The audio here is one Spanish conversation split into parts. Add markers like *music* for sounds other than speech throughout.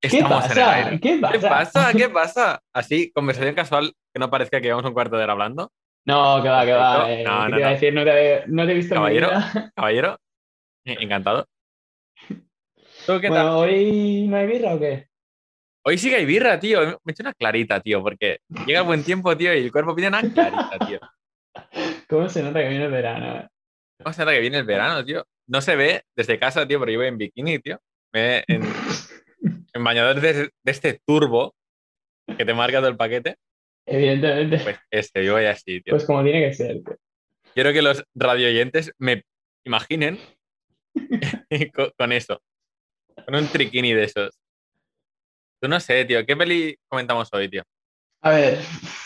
Estamos en el pasa? aire. ¿Qué pasa? ¿Qué pasa? ¿Qué pasa? Así, conversación casual, que no parezca que llevamos un cuarto de hora hablando. No, que va, que va. Eh, No, ¿qué no, te iba a decir? No te, no te he visto Caballero. *laughs* Caballero, eh, encantado. ¿Tú qué tal? ¿hoy no hay birra o qué? Hoy sí que hay birra, tío. Me he hecho una clarita, tío, porque llega el buen tiempo, tío, y el cuerpo pide una clarita, tío. *laughs* ¿Cómo se nota que viene el verano? eh? ¿Cómo se nota que viene el verano, tío? No se ve desde casa, tío, pero yo voy en bikini, tío. Me en, en bañador de, de este turbo que te marca todo el paquete. Evidentemente. Pues este, yo voy así, tío. Pues como tiene que ser. tío. Quiero que los radioyentes me imaginen *laughs* con, con eso. Con un triquini de esos. Tú no sé, tío. ¿Qué peli comentamos hoy, tío? A ver.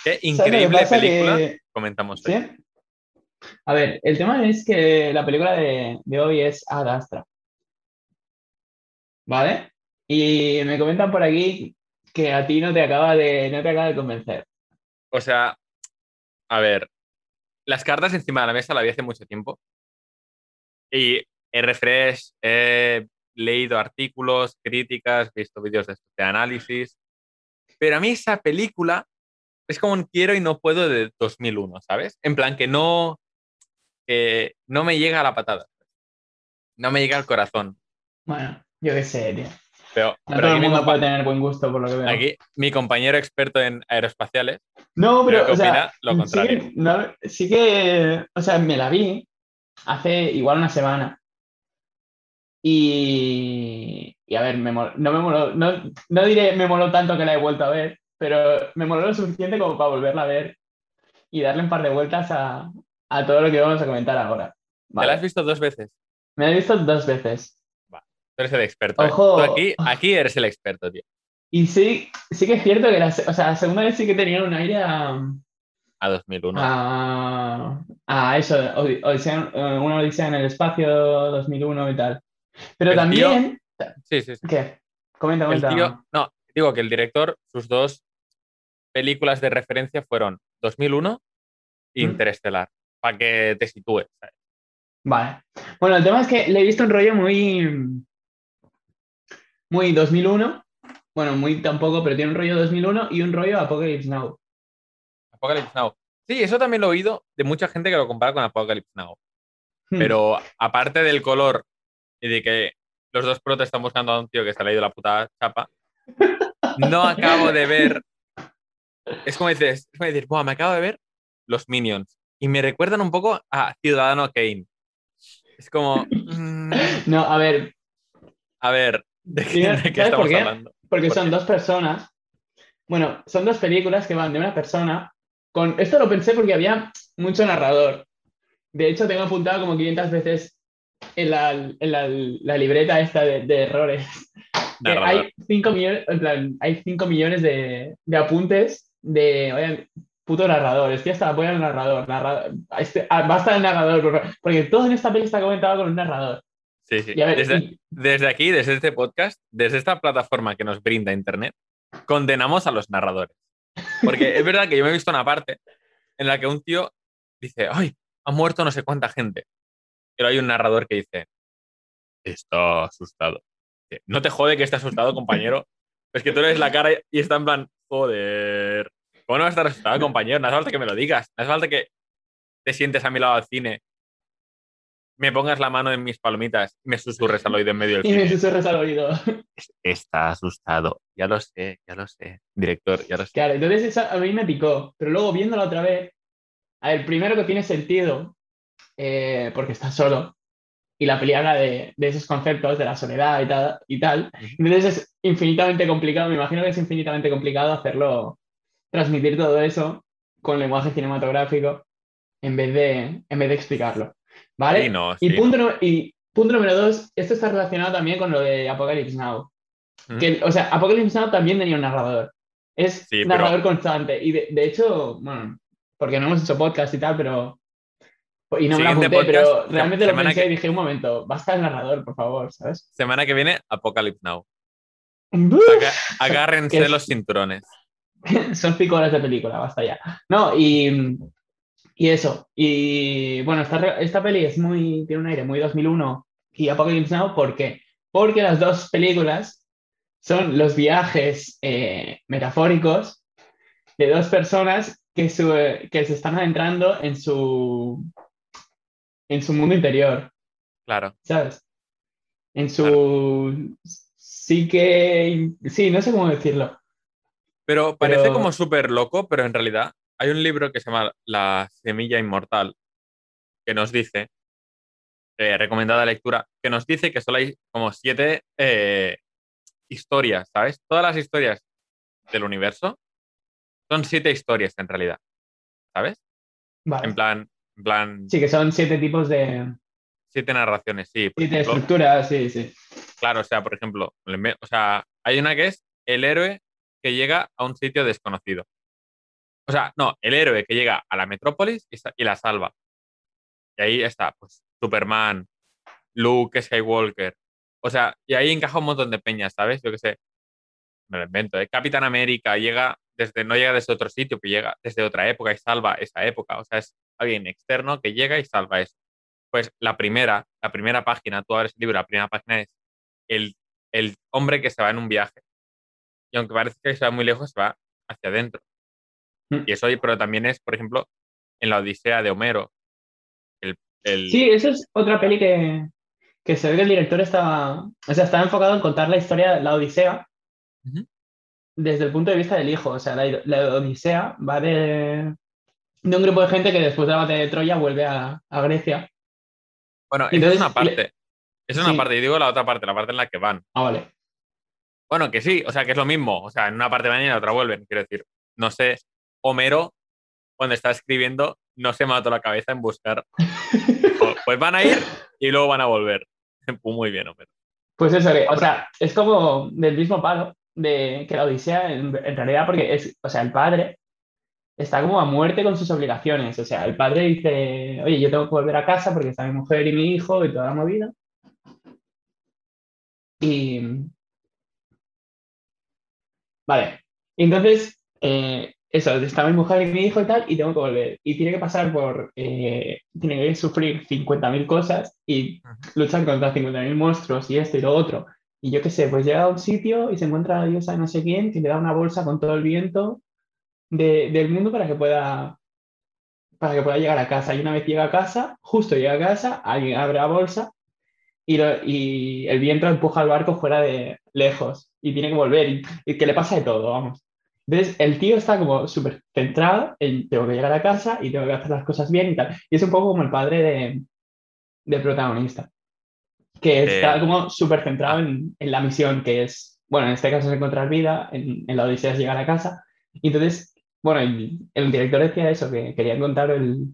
Qué ¿sabes lo que increíble película Que- comentamos hoy. ¿Sí? A ver, el tema es que la película de, de hoy es Ad Astra. ¿Vale? Y me comentan por aquí que a ti no te acaba de, no te acaba de convencer. O sea, a ver, las cartas encima de la mesa la vi hace mucho tiempo. Y he refresh, he leído artículos, críticas, visto vídeos de, de análisis. Pero a mí esa película es como un quiero y no puedo de 2001, ¿sabes? En plan que no, que no me llega a la patada. No me llega al corazón. Bueno, yo qué sé, tío. Pero, No pero todo el mundo puede tener buen gusto por lo que veo. aquí mi compañero experto en aeroespaciales No, pero, que o sea, lo sí contrario. que, no- sí que, o sea, me la vi hace igual una semana. Y, y a ver, me mol- no me moló, no, no diré me moló tanto que la he vuelto a ver, pero me moló lo suficiente como para volverla a ver y darle un par de vueltas a, a todo lo que vamos a comentar ahora. ¿Te Vale. la has visto dos veces? Me la he visto dos veces. Eres el experto. ¿eh? Ojo. Tú aquí, aquí eres el experto, tío. Y sí, sí que es cierto que la, o sea, la segunda vez sí que tenía un aire a, A 2001. a, a eso, Odi- Odisea- eh, una odisea en el espacio 2001 y tal. Pero El también, Sí, sí, sí. ¿qué? Comenta, El comenta. tío, no, digo que el director, sus dos películas de referencia fueron 2001 e ¿Mm? Interestelar, para que te sitúes. Vale. Bueno, el tema es que le he visto un rollo muy, muy 2001. Bueno, muy tampoco, pero tiene un rollo 2001 y un rollo Apocalypse Now. Apocalypse Now. Sí, eso también lo he oído de mucha gente que lo compara con Apocalypse Now. Hmm. Pero aparte del color y de que los dos protas están buscando a un tío que se ha leído la puta chapa, no *laughs* acabo de ver. Es como dices, es como decir, "Buah, me acabo de ver los Minions. Y me recuerdan un poco a Ciudadano Kane. Es como. mm, No, a ver, a ver, ¿de qué, de ¿sabes qué por estamos qué? hablando? porque ¿Por son qué? dos personas. Bueno, son dos películas que van de una persona con... Esto lo pensé porque había mucho narrador. De hecho, tengo apuntado como 500 veces en la, en la- la libreta esta de, de errores. Que hay 5 millones, en plan, hay 5 millones de, de apuntes de, oye, puto narrador, estoy hasta apoyo al narrador, narrador este- ah, basta el narrador, por porque todo en esta peli está comentado con un narrador. Sí, sí. Ver, desde, y- desde aquí, desde este podcast, desde esta plataforma que nos brinda Internet, condenamos a los narradores. Porque es verdad que yo me he visto una parte en la que un tío dice, ¡ay! Ha muerto no sé cuánta gente. Pero hay un narrador que dice, está asustado. No te jode que esté asustado, compañero. Es que tú eres la cara y está en plan, joder. ¿Cómo no vas a estar asustado, compañero? No hace falta que me lo digas. No hace falta que te sientes a mi lado al cine, me pongas la mano en mis palomitas me susurres al oído en medio del *laughs* y me cine. susurras al oído. Está asustado. Ya lo sé, ya lo sé. Director, ya lo sé. Claro, entonces eso a mí me picó, pero luego viéndolo otra vez, a ver, primero que tiene sentido, eh, porque está solo, y la peli habla de, de esos conceptos, de la soledad y tal, y tal, entonces es infinitamente complicado, me imagino que es infinitamente complicado hacerlo, transmitir todo eso con lenguaje cinematográfico en vez de, en vez de explicarlo, ¿vale? Sí, no, Y punto, y punto número dos, esto está relacionado también con lo de Apocalypse Now. Mm. Que, o sea, Apocalypse Now también tenía un narrador. Es Sí, pero- narrador constante. Y de, de hecho, bueno, porque no hemos hecho podcast y tal, pero. Y no me lo apunté, podcast, pero realmente lo pensé que- y dije, un momento, basta el narrador, por favor, ¿sabes? Semana que viene, Apocalypse Now. Aga- agárrense los cinturones. *laughs* Son cinco horas de película, basta ya. No, y, y eso. Y bueno, esta, esta peli es muy, tiene un aire muy 2001 y Apocalypse Now, ¿por qué? Porque las dos películas son los viajes eh, metafóricos de dos personas que, que se están adentrando en su, en su mundo interior. Claro. ¿Sabes? En su sí que... Sí, no sé cómo decirlo. Pero parece como súper loco, pero en realidad hay un libro que se llama La Semilla Inmortal que nos dice, eh, recomendada lectura, que nos dice que solo hay como siete eh, historias, ¿sabes? Todas las historias del universo son siete historias en realidad, ¿sabes? En plan, en plan. Sí, que son siete tipos de. Siete narraciones, sí. Siete estructuras, sí, sí. Claro, o sea, por ejemplo, o sea, hay una que es el héroe que llega a un sitio desconocido. O sea, no, el héroe que llega a la metrópolis y, la salva. Y ahí está, pues, Superman, Luke Skywalker. O sea, y ahí encaja un montón de peñas, ¿sabes? Yo qué sé. Me lo invento, ¿eh? Capitán América llega desde, no llega desde otro sitio, que llega desde otra época y salva esa época. O sea, es alguien externo que llega y salva eso. Pues la primera, la primera página, tú abres el libro, la primera página es el, el hombre que se va en un viaje. Y aunque parece que se va muy lejos, se va hacia adentro. Mm. Y eso, pero también es, por ejemplo, en la Odisea de Homero. El, Sí, esa es otra peli que, que se ve que el director estaba, o sea, estaba enfocado en contar la historia de la Odisea desde el punto de vista del hijo. O sea, la, Odisea va de, de, un grupo de gente que después de la batalla de Troya vuelve a, a Grecia. Bueno, esa es una parte. Esa es una parte, y digo la otra parte, la parte en la que van. Ah, vale. Bueno, que sí, o sea, que es lo mismo. O sea, en una parte van y en la otra vuelven. Quiero decir, no sé, Homero, cuando está escribiendo, no se mató la cabeza en buscar. *laughs* pues van a ir y luego van a volver. *laughs* Muy bien, Homero. Pues eso, o sea, es como del mismo palo de que la Odisea, en, realidad, porque es, o sea, el padre está como a muerte con sus obligaciones. O sea, el padre dice, oye, yo tengo que volver a casa porque está mi mujer y mi hijo y toda la movida. Y. Vale. Entonces, eh, eso, está mi mujer y mi hijo y tal, y tengo que volver. Y tiene que pasar por. Eh, tiene que sufrir 50.000 cosas y luchar contra 50.000 monstruos y esto y lo otro. Y yo qué sé, pues llega a un sitio y se encuentra a diosa no sé quién que le da una bolsa con todo el viento del mundo para que pueda para que pueda llegar a casa. Y una vez llega a casa, justo llega a casa, alguien abre la bolsa y, y el viento empuja al barco fuera de lejos y tiene que volver y, y que le pasa de todo, vamos. Entonces, el tío está como súper centrado en tengo que llegar a casa y tengo que hacer las cosas bien y tal. Y es un poco como el padre de, del protagonista que está como súper centrado en, en, la misión, que es, bueno, en este caso es encontrar vida, en, en la Odisea es llegar a casa. Y entonces, bueno, el, el director decía eso, que quería contar el,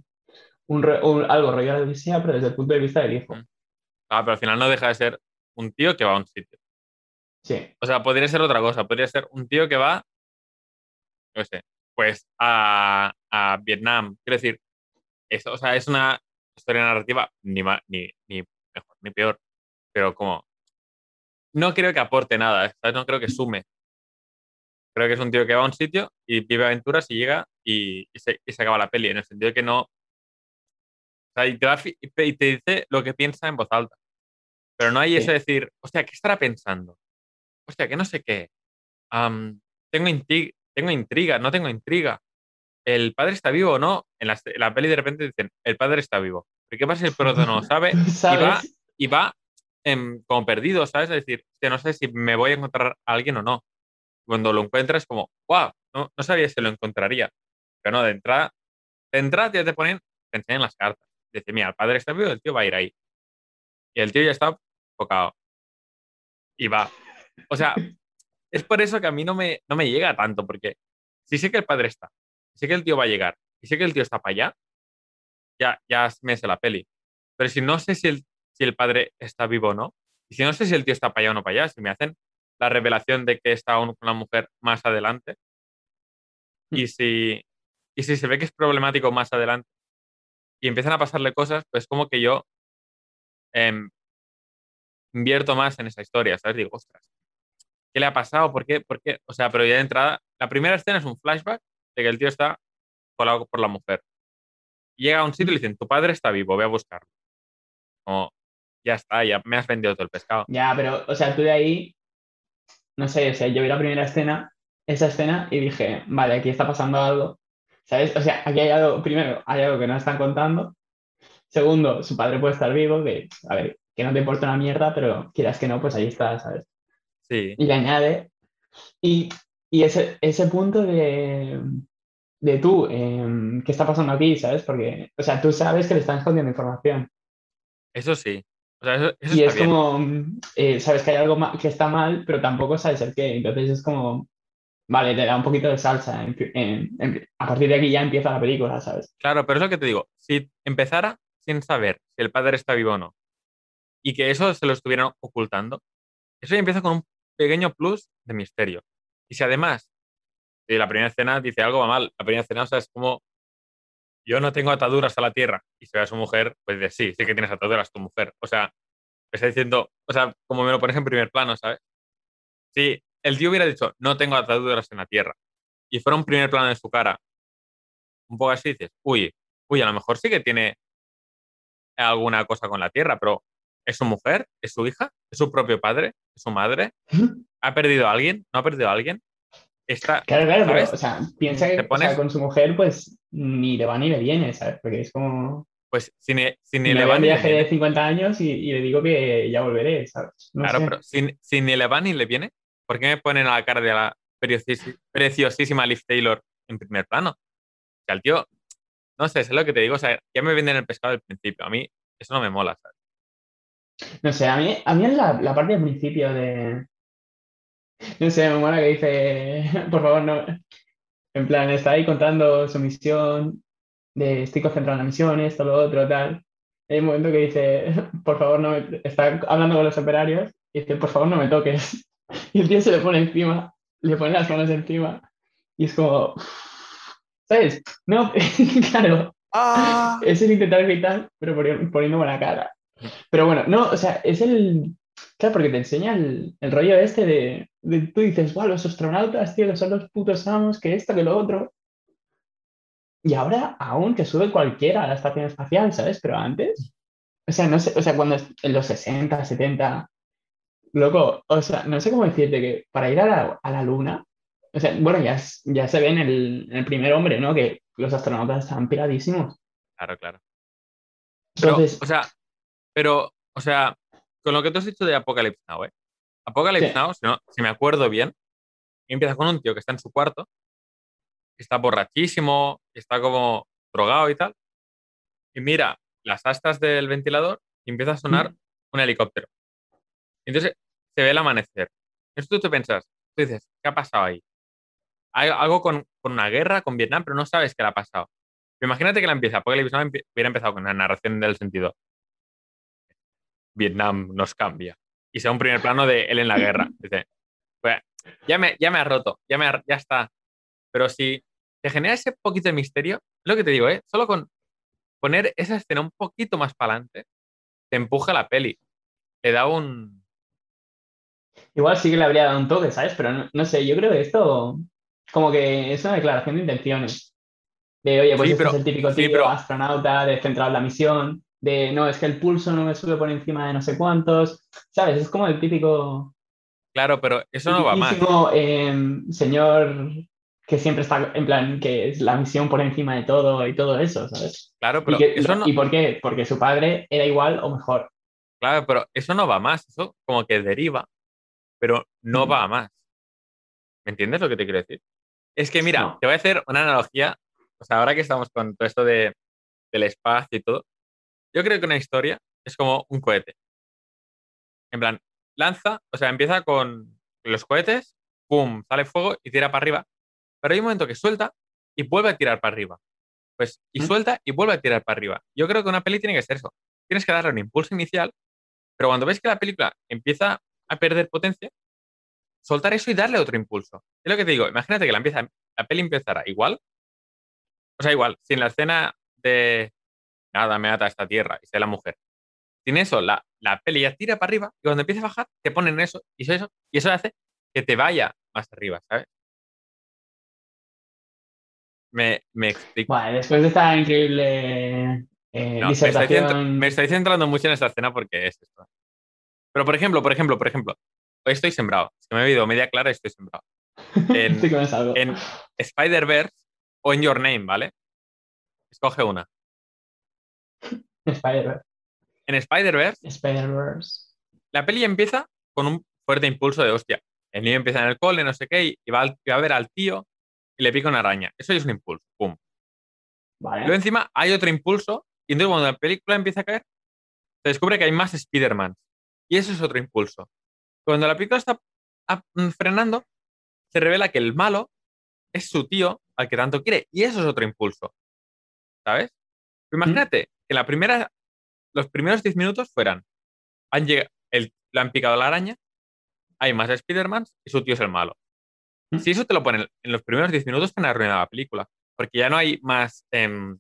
un, algo rollo de la Odisea, pero desde el punto de vista del hijo. Mm. Ah, pero al final no deja de ser un tío que va a un sitio. Sí. O sea, podría ser otra cosa, podría ser un tío que va, no sé, pues a, a Vietnam. Quiero decir, eso, o sea, es una historia narrativa ni, ni, ni mejor ni peor pero como no creo que aporte nada, no creo que sume. Creo que es un tío que va a un sitio y vive aventuras y llega y, se, acaba la peli, en el sentido de que no... O sea, y te, te, dice lo que piensa en voz alta. Pero no hay ese decir, hostia, ¿qué estará pensando? Hostia, que no sé qué. tengo, intriga, tengo intriga, no tengo intriga. ¿El padre está vivo o no? En la, peli de repente dicen, el padre está vivo. ¿Pero qué pasa si el prota no lo sabe? *laughs* Y va, y va como perdido, ¿sabes? Es decir, que no sé si me voy a encontrar a alguien o no. Cuando lo encuentras, como, wow, no, no sabía si lo encontraría. Pero no, de entrada, de entrada ya te ponen, te enseñan las cartas. Dice, mira, el padre está vivo, el tío va a ir ahí. Y el tío ya está enfocado. Y va. O sea, es por eso que a mí no me, no me llega tanto, porque si sé que el padre está, sé que el tío va a llegar, y sé que el tío está para allá, ya, ya me hace la peli. Pero si no sé si el si el padre está vivo o no. Y si no sé si el tío está para allá o no para allá, si me hacen la revelación de que está con la mujer más adelante. Y hmm. si, y si se ve que es problemático más adelante y empiezan a pasarle cosas, pues como que yo em, invierto más en esa historia, ¿sabes? Digo, ostras, ¿qué le ha pasado? ¿Por qué? ¿Por qué? O sea, pero ya de entrada, la primera escena es un flashback de que el tío está colado por la mujer. Llega a un sitio y le dicen, tu padre está vivo, voy a buscarlo. Como, ya está, ya me has vendido todo el pescado. Ya, pero, o sea, tú de ahí no sé, o yo vi la primera escena, esa escena, y dije, vale, aquí está pasando algo, ¿sabes? O sea, aquí hay algo, primero, hay algo que no están contando. Segundo, su padre puede estar vivo, que, a ver, que no te importa una mierda, pero quieras que no, pues ahí está, ¿sabes? Sí. Y le añade, y, y ese, ese punto de, de tú, em, ¿qué está pasando aquí? ¿Sabes? Porque, o sea, tú sabes que le están escondiendo información. Eso sí. O sea, eso, eso Y está es bien. como, eh, sabes que hay algo que está mal, pero tampoco sabes el qué. Entonces es como, vale, te da un poquito de salsa. en- en- en- a partir de aquí ya empieza la película, ¿sabes? Claro, pero es lo que te digo. Si empezara sin saber si el padre está vivo o no, y que eso se lo estuvieran ocultando, eso ya empieza con un pequeño plus de misterio. Y si además, si la primera escena dice algo va mal, la primera escena, o sea, es como, yo no tengo ataduras a la tierra, y se ve a su mujer, pues dice, sí, sí que tienes ataduras tu mujer. O sea, está diciendo, o sea, como me lo pones en primer plano, ¿sabes? Si el tío hubiera dicho, no tengo ataduras en la tierra, y fuera un primer plano de su cara, un poco así, dices, uy, uy, a lo mejor sí que tiene alguna cosa con la tierra, pero ¿es su mujer? ¿Es su hija? ¿Es su propio padre? ¿Es su madre? ¿Ha perdido a alguien? ¿No ha perdido a alguien? Está, Claro, claro, o sea, piensa que o sea, con su mujer, pues ni le va ni le viene, ¿sabes? Porque es como, pues si ni, si ni le va le viaje de viene. 50 años y, y le digo que ya volveré, ¿sabes? No Claro, sé. pero si, si ni le va ni le viene, ¿por qué me ponen a la cara de la preciosí- preciosísima Liv Taylor en primer plano? O sea, el tío, no sé, es lo que te digo, o sea, ya me venden el pescado al principio. A mí eso no me mola, ¿sabes? No sé, a mí, a mí es la, la parte del principio de... No sé, me mola que dice, *laughs* por favor, no... En plan, está ahí contando su misión, de estoy concentrado en la misión, esto, lo otro, tal. Hay un momento que dice, *laughs* por favor, no me... Está hablando con los operarios y dice, por favor, no me toques. *laughs* Y el tío se le pone encima, le pone las manos encima y es como... ¿Sabes? No, claro, es el intentar gritar, pero poni- poniendo buena cara. Pero bueno, no, o sea, es el. Claro, porque te enseña el, el rollo este de, de- Tú dices, wow, los astronautas, tío, son los putos amos, que esto, que lo otro. Y ahora, aún que sube cualquiera a la estación espacial, ¿sabes? Pero antes. O sea, no sé, o sea, cuando en los 60, 70. Loco, o sea, no sé cómo decirte que para ir a la, a la luna. O sea, bueno, ya, ya se ve en el, en el primer hombre, ¿no? Que los astronautas están piradísimos. Claro, claro. Pero, Entonces, o sea, pero, o sea, con lo que tú has dicho de Apocalypse Now, ¿eh? Apocalypse Sí. Now, si, no- si me acuerdo bien, empieza con un tío que está en su cuarto, que está borrachísimo, que está como drogado y tal, y mira las astas del ventilador y empieza a sonar un helicóptero. Entonces se ve el amanecer. Entonces tú te piensas, tú dices, ¿qué ha pasado ahí? Hay algo con, con una guerra, con Vietnam, pero no sabes qué le ha pasado. Pero imagínate que la empieza, Apocalypse Now empie- hubiera empezado con una narración del sentido. Vietnam nos cambia. Y sea un primer plano de él en la guerra. *laughs* Dice, pues, ya me, ya me ha roto, ya, me ha- ya está. Pero si te genera ese poquito de misterio, es lo que te digo, ¿eh? Solo con poner esa escena un poquito más para adelante, te empuja la peli. Te da un... Igual sí que le habría dado un toque, ¿sabes? Pero no, no sé, yo creo que esto como que es una declaración de intenciones. De, oye, pues Sí, este pero- es el típico sí, tío pero- astronauta, de centrado en la misión, de, no, es que el pulso no me sube por encima de no sé cuántos, ¿sabes? Es como el típico Claro, pero eso no va más. tipiquísimo, em, señor que siempre está en plan, que es la misión por encima de todo y todo eso, ¿sabes? Claro, ¿Y, pero que- eso no, ¿Y por qué? Porque su padre era igual o mejor. claro, pero eso no va más. Eso como que deriva, pero no va a más. ¿Me entiendes lo que te quiero decir? Es que mira, No. te voy a hacer una analogía. O sea, ahora que estamos con todo esto de, del espacio y todo, yo creo que una historia es como un cohete. En plan, lanza, o sea, empieza con los cohetes, pum, sale fuego y tira para arriba. Pero hay un momento que suelta y vuelve a tirar para arriba. Pues, y ¿Mm? suelta y vuelve a tirar para arriba. Yo creo que una peli tiene que ser eso. Tienes que darle un impulso inicial, pero cuando ves que la película empieza a perder potencia, soltar eso y darle otro impulso. Es lo que te digo, imagínate que la, empieza, la peli empezara igual, o sea, igual, sin la escena de nada me ata a esta tierra y sea la mujer. Sin eso, la, la peli ya tira para arriba y cuando empieza a bajar, te ponen eso y eso, eso y eso hace que te vaya más arriba, ¿sabes? Me, me explico. Bueno, después de esta increíble eh, No, me, estoy me centrando mucho en esta escena porque es esto. Pero, por ejemplo, por ejemplo, por ejemplo, estoy sembrado. Que me he oído media clara y estoy sembrado. *laughs* En, en Spider-Verse o en Your Name, ¿vale? Escoge una. *laughs* Spider-Verse. En Spider-Verse, Spider-Verse. la peli empieza con un fuerte impulso de hostia. El niño empieza en el cole, no sé qué, y va, a ver al tío y le pica una araña. Eso ya es un impulso. Pum. Vale. Luego encima hay otro impulso, y entonces cuando la película empieza a caer, se descubre que hay más Spider-Man. Y eso es otro impulso. Cuando la película está ah, mm, frenando, se revela que el malo es su tío al que tanto quiere. Y eso es otro impulso. ¿Sabes? Imagínate que la primera, los primeros 10 minutos fueran, han llegado, el, le han picado la araña, hay más Spider-Man y su tío es el malo. Mm. Si eso te lo ponen en los primeros 10 minutos, te han arruinado la película. Porque ya no hay más, em,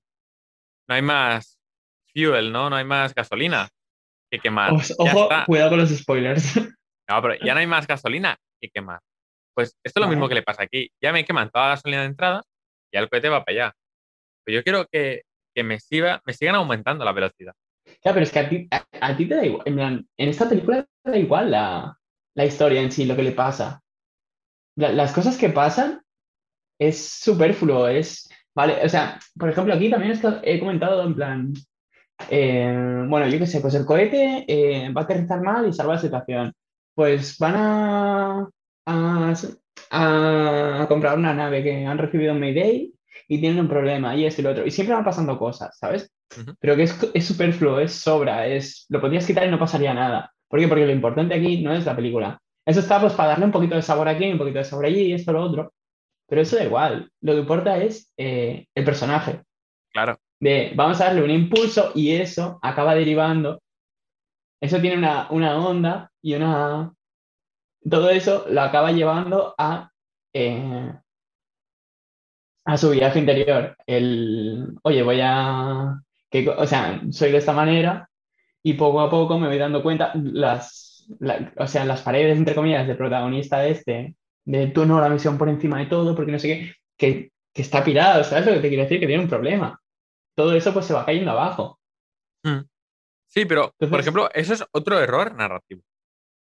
no hay más fuel, ¿no? No hay más gasolina que quemar. Ojo, cuidado con los spoilers. No, pero ya no hay más *laughs* gasolina que quemar. Pues esto es lo Vale. mismo que le pasa aquí. Ya me queman toda la gasolina de entrada y ya el cohete va para allá. Pero yo quiero que, que me, siga, me sigan aumentando la velocidad. Ya, pero es que a ti, a, a ti te da igual. En, plan, en esta película te da igual la, la historia en sí, lo que le pasa. La- las cosas que pasan es superfluo, es. Vale, o sea, por ejemplo, aquí también es que he comentado en plan. eh, bueno, yo qué sé, pues el cohete eh, va a aterrizar mal y salva la situación. Pues van a, a, a comprar una nave que han recibido un Mayday y tienen un problema y esto y lo otro. Y siempre van pasando cosas, ¿sabes? Pero que es, es superfluo, es sobra, es, lo podrías quitar y no pasaría nada. ¿Por qué? Porque lo importante aquí no es la película. Eso está pues para darle un poquito de sabor aquí, un poquito de sabor allí, esto, lo otro. Pero eso da igual. Lo que importa es eh, el personaje. Claro. De vamos a darle un impulso y eso acaba derivando. Eso tiene una, una onda y una. Todo eso lo acaba llevando a. eh, a su viaje interior. El. Oye, voy a. que o sea, soy de esta manera y poco a poco me voy dando cuenta. Las. la- o sea, las paredes, entre comillas, del protagonista de este. De tú no, la misión por encima de todo, porque no sé qué. Que, que está pirado, ¿sabes lo que te quiero decir? Que tiene un problema. Todo eso pues se va cayendo abajo. Mm. Sí, pero, por ejemplo, eso es otro error narrativo.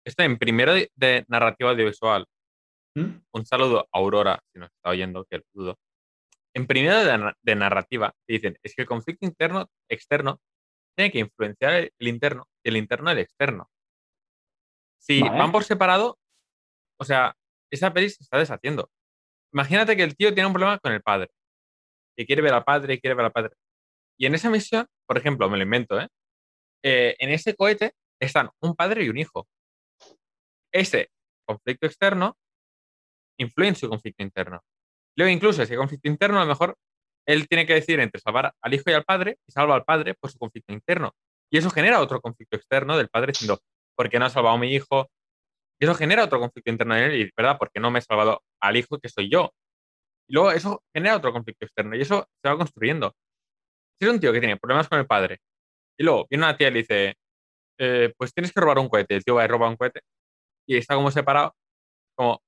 Esto en primero de, de narrativa audiovisual. ¿Mm? Un saludo a Aurora, si nos está oyendo, que lo dudo. En primero de, de narrativa, te dicen, es que el conflicto interno, externo, tiene que influenciar el, el interno y el interno el externo. Si Vale. van por separado, o sea, esa peli se está deshaciendo. Imagínate que el tío tiene un problema con el padre. Que quiere ver al padre y quiere ver al padre. Y en esa misión, por ejemplo, me lo invento, ¿eh? Eh, en ese cohete están un padre y un hijo. Ese conflicto externo influye en su conflicto interno. Luego, incluso ese conflicto interno, a lo mejor él tiene que decidir entre salvar al hijo y al padre, y salva al padre por su conflicto interno. Y eso genera otro conflicto externo del padre diciendo, ¿por qué no ha salvado a mi hijo? Y eso genera otro conflicto interno en él, y ¿verdad? ¿Por qué no me he salvado al hijo que soy yo? Y luego eso genera otro conflicto externo, y eso se va construyendo. Si es un tío que tiene problemas con el padre, y luego viene una tía y le dice, eh, pues tienes que robar un cohete, el tío va y roba un cohete, y está como separado, como,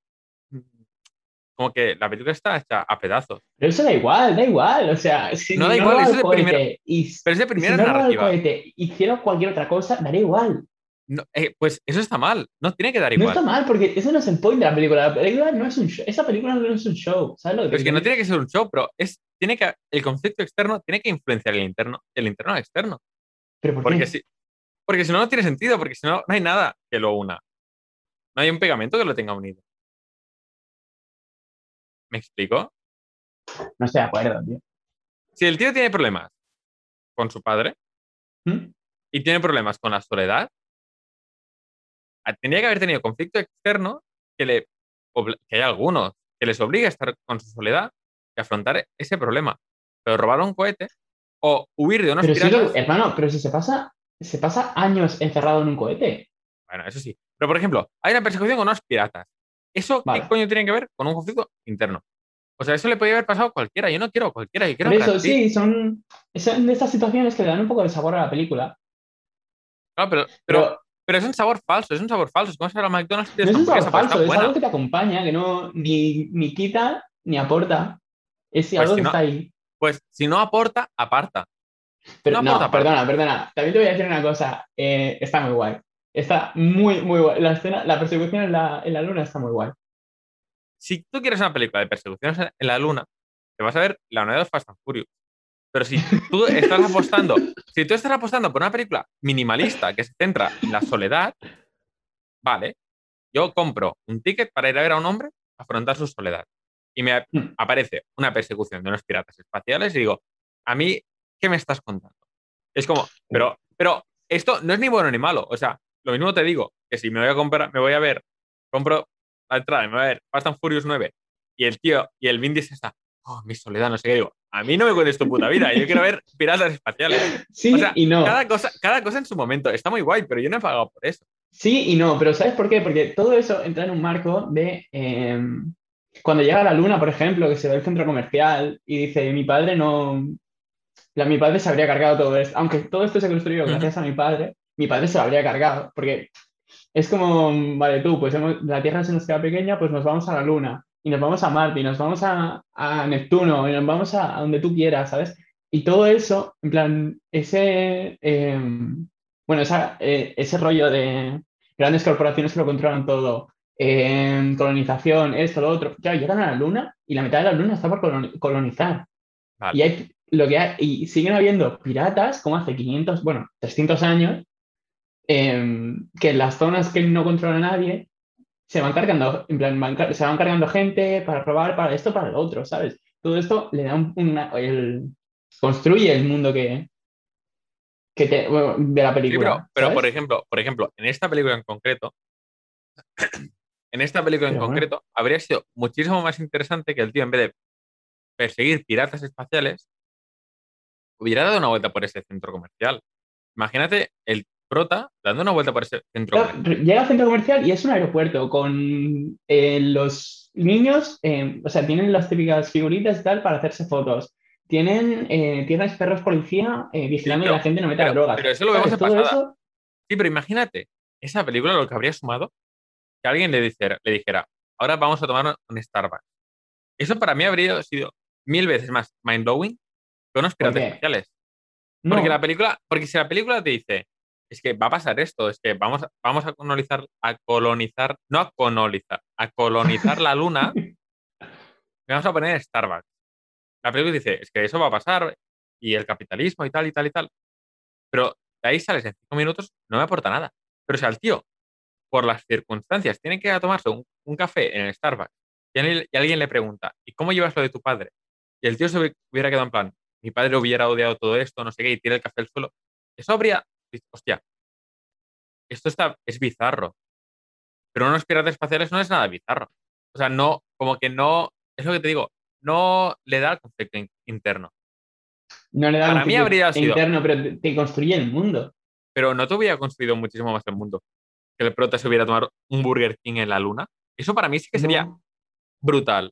como que la película está hecha a pedazos. Pero eso da igual, da igual. O sea, si No da igual, roba eso es cohete primero- y Pero es de si primera no roba el narrativa. cohete, hicieron cualquier otra cosa, daría igual. No, eh, pues eso está mal, no tiene que dar No igual. está mal, porque eso no es el point de la película. La película no es un show. Esa película no es un show. ¿Sabes lo que Pero es que no tiene que ser un show, pero es, tiene que, el conflicto externo tiene que influenciar el interno, el interno al externo. decir? ¿Pero por Porque qué? si, porque si no, no tiene sentido, porque si no, no hay nada que lo una. No hay un pegamento que lo tenga unido. ¿Me explico? No estoy de acuerdo, tío. Si el tío tiene problemas con su padre ¿Mm? y tiene problemas con la soledad, a- tendría que haber tenido conflicto externo que le que hay algunos que les obliga a estar con su soledad y afrontar ese problema. Pero robar un cohete o huir de unos Pero piratas, hermano, pero si se pasa, se pasa años encerrado en un cohete. bueno, eso sí. Pero por ejemplo, hay una persecución con unos piratas. ¿Eso Vale. qué coño tiene que ver con un conflicto interno? O sea, eso le podría haber pasado a cualquiera. Yo no quiero a cualquiera, yo quiero Por a eso, sí, son, son de estas situaciones que le dan un poco de sabor a la película. Claro, pero, pero, Pero, pero es un sabor falso, es un sabor falso. Es como si a McDonald's no es un sabor falso, es buena. algo que te acompaña, que no ni, ni quita ni aporta. Es Pues algo si que no- está ahí. Pues si no aporta, aparta. Pero, no no, aporta, perdona, perdona. También te voy a decir una cosa. eh, está muy guay. Está muy, muy guay. La escena, la persecución en la, en la luna está muy guay. Si tú quieres una película de persecuciones en la luna, te vas a ver la unidad de Fast and Furious. Pero si tú estás apostando, *laughs* si tú estás apostando por una película minimalista que se centra en la soledad, vale, yo compro un ticket para ir a ver a un hombre afrontar su soledad. Y me Hmm. aparece una persecución de unos piratas espaciales y digo, a mí, ¿qué me estás contando? Es como, pero, pero esto no es ni bueno ni malo. O sea, lo mismo te digo, que si me voy a comprar, me voy a ver, compro la entrada, me voy a ver Fast and Furious 9 y el tío y el Vin Diesel está, oh, mi soledad, no sé qué digo. A mí no me cuentes tu puta vida, yo quiero ver piratas espaciales. *laughs* Sí O sea, y no. Cada cosa, cada cosa en su momento. Está muy guay, pero yo no he pagado por eso. Sí y no, pero ¿sabes por qué? Porque todo eso entra en un marco de eh, cuando llega la luna, por ejemplo, que se ve el centro comercial y dice, mi padre no, la- mi padre se habría cargado todo esto, aunque todo esto se construyó gracias a mi padre, mi padre se lo habría cargado, porque es como, vale, tú, pues hemos- la Tierra se nos queda pequeña, pues nos vamos a la luna y nos vamos a Marte y nos vamos a, a Neptuno y nos vamos a, a donde tú quieras, ¿sabes? Y todo eso, en plan, ese, eh, bueno, esa, eh, ese rollo de grandes corporaciones que lo controlan todo, eh, colonización, esto, lo otro. Claro, llegan a la Luna y la mitad de la Luna está por coloni- colonizar. Vale. Y, hay, lo que hay- y siguen habiendo piratas, como hace 500, bueno, 300 años, em, que en las zonas que no controla nadie se van cargando, en plan, van car- se van cargando gente para robar, para esto, para lo otro, ¿sabes? Todo esto le da un- una, el, construye el mundo que, que te- bueno, de la Sí, película. pero, por ejemplo, por ejemplo, en esta película en concreto, *clears throat* en esta película en bueno. concreto, habría sido muchísimo más interesante que el tío, en vez de perseguir piratas espaciales, hubiera dado una vuelta por ese centro comercial. Imagínate el prota dando una vuelta por ese centro Claro, comercial. Llega al centro comercial y es un aeropuerto con eh, los niños, eh, o sea, tienen las típicas figuritas y tal para hacerse fotos. Tienen, eh, tienes perros policía eh, vigilando pero- que la gente no meta pero- drogas. pero eso lo vemos Todo pasada. eso, Sí, pero imagínate, esa película lo que habría sumado, que alguien le dijera, le dijera ahora vamos a tomar un Starbucks. Eso para mí habría sido mil veces más mind-blowing que unos ¿Por piratas espaciales. no. Porque la película, porque si la película te dice, es que va a pasar esto, es que vamos, a- vamos a colonizar, a colonizar, no a colonizar, a colonizar la luna, *laughs* y vamos a poner Starbucks. La película dice, es que eso va a pasar, y el capitalismo y tal, y tal, y tal. Pero de ahí sales en cinco minutos, no me aporta nada. Pero si al tío, por las circunstancias, tiene que ir a tomarse un, un café en el Starbucks, y alguien, y alguien le pregunta, ¿y cómo llevas lo de tu padre? Y el tío se hubi- hubiera quedado en plan, mi padre hubiera odiado todo esto, no sé qué, y tira el café al suelo. Eso habría, hostia, esto está, es bizarro. Pero unos piratas espaciales no es nada bizarro. O sea, no, como que no, es lo que te digo, no le da el conflicto in- interno. no le da para mí habría sido- interno, pero te, construye el mundo. Pero no te hubiera construido muchísimo más el mundo. Que el prota se hubiera tomado un Burger King en la luna. Eso para mí sí que sería No, brutal.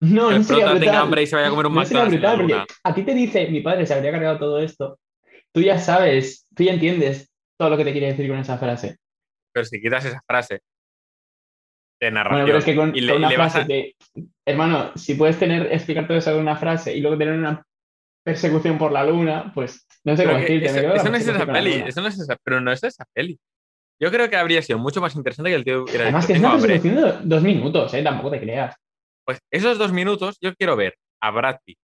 no, Que no el sería prota tenga brutal. hambre y se vaya a comer un No en la luna. a ti te dice, mi padre se habría cargado todo esto. Tú ya sabes, tú ya entiendes todo lo que te quiere decir con esa frase. Pero si quitas esa frase de Bueno, narración pero es que con, y le, con y una le frase a... de, hermano, si puedes tener, explicar todo eso con una frase y luego tener una persecución por la luna, pues no sé Pero cómo decirte. eso, me eso no es esa peli, eso no es esa, pero no es esa peli. Yo creo que habría sido mucho más interesante que el tío hubiera Además dicho, que es "Tengo una hambre". persecución de dos minutos, ¿eh? Tampoco te creas. Pues esos dos minutos yo quiero ver a Brad Pitt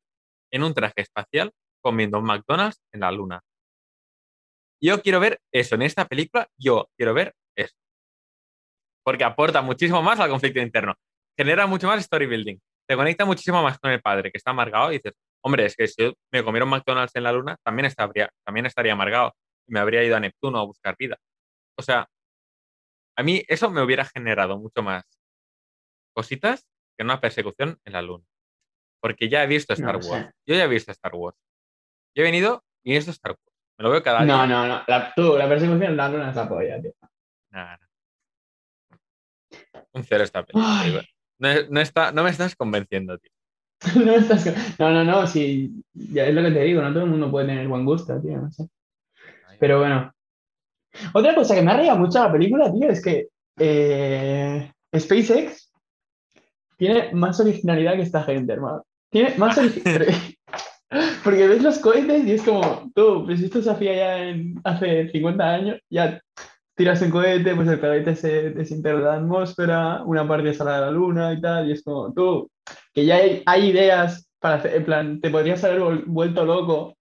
en un traje espacial comiendo un McDonald's en la luna. Yo quiero ver eso en esta película, yo quiero ver eso. Porque aporta muchísimo más al conflicto interno. Genera mucho más story building. Te conecta muchísimo más con el padre que está amargado y dices, hombre, es que si yo me comiera un McDonald's en la luna, también estaría, también estaría amargado y me habría ido a Neptuno a buscar vida. O sea, a mí eso me hubiera generado mucho más cositas que una persecución en la luna. Porque ya he visto No Star. Wars. Yo ya he visto Star Wars. Yo he venido y he visto Star Wars. Me lo veo cada No, día. no, no. La, tú, la persecución en la luna es la polla, tío. Nah, nah. Un cero esta película. No, no está, no me estás convenciendo, tío. *laughs* no, estás- no, no, no, si ya es lo que te digo, no todo el mundo puede tener buen gusto, tío, no sé. Pero bueno. Otra cosa que me ha reído mucho la película, tío, es que eh, SpaceX tiene más originalidad que esta gente, hermano. Tiene más *laughs* originalidad. Porque ves los cohetes y es como, tú, pues esto se hacía ya en, hace 50 años, ya tiras un cohete, pues el cohete se desintegra la atmósfera, una parte sale a la luna y tal, y es como tú, que ya hay, hay ideas para hacer, en plan, te podrías haber vuelto loco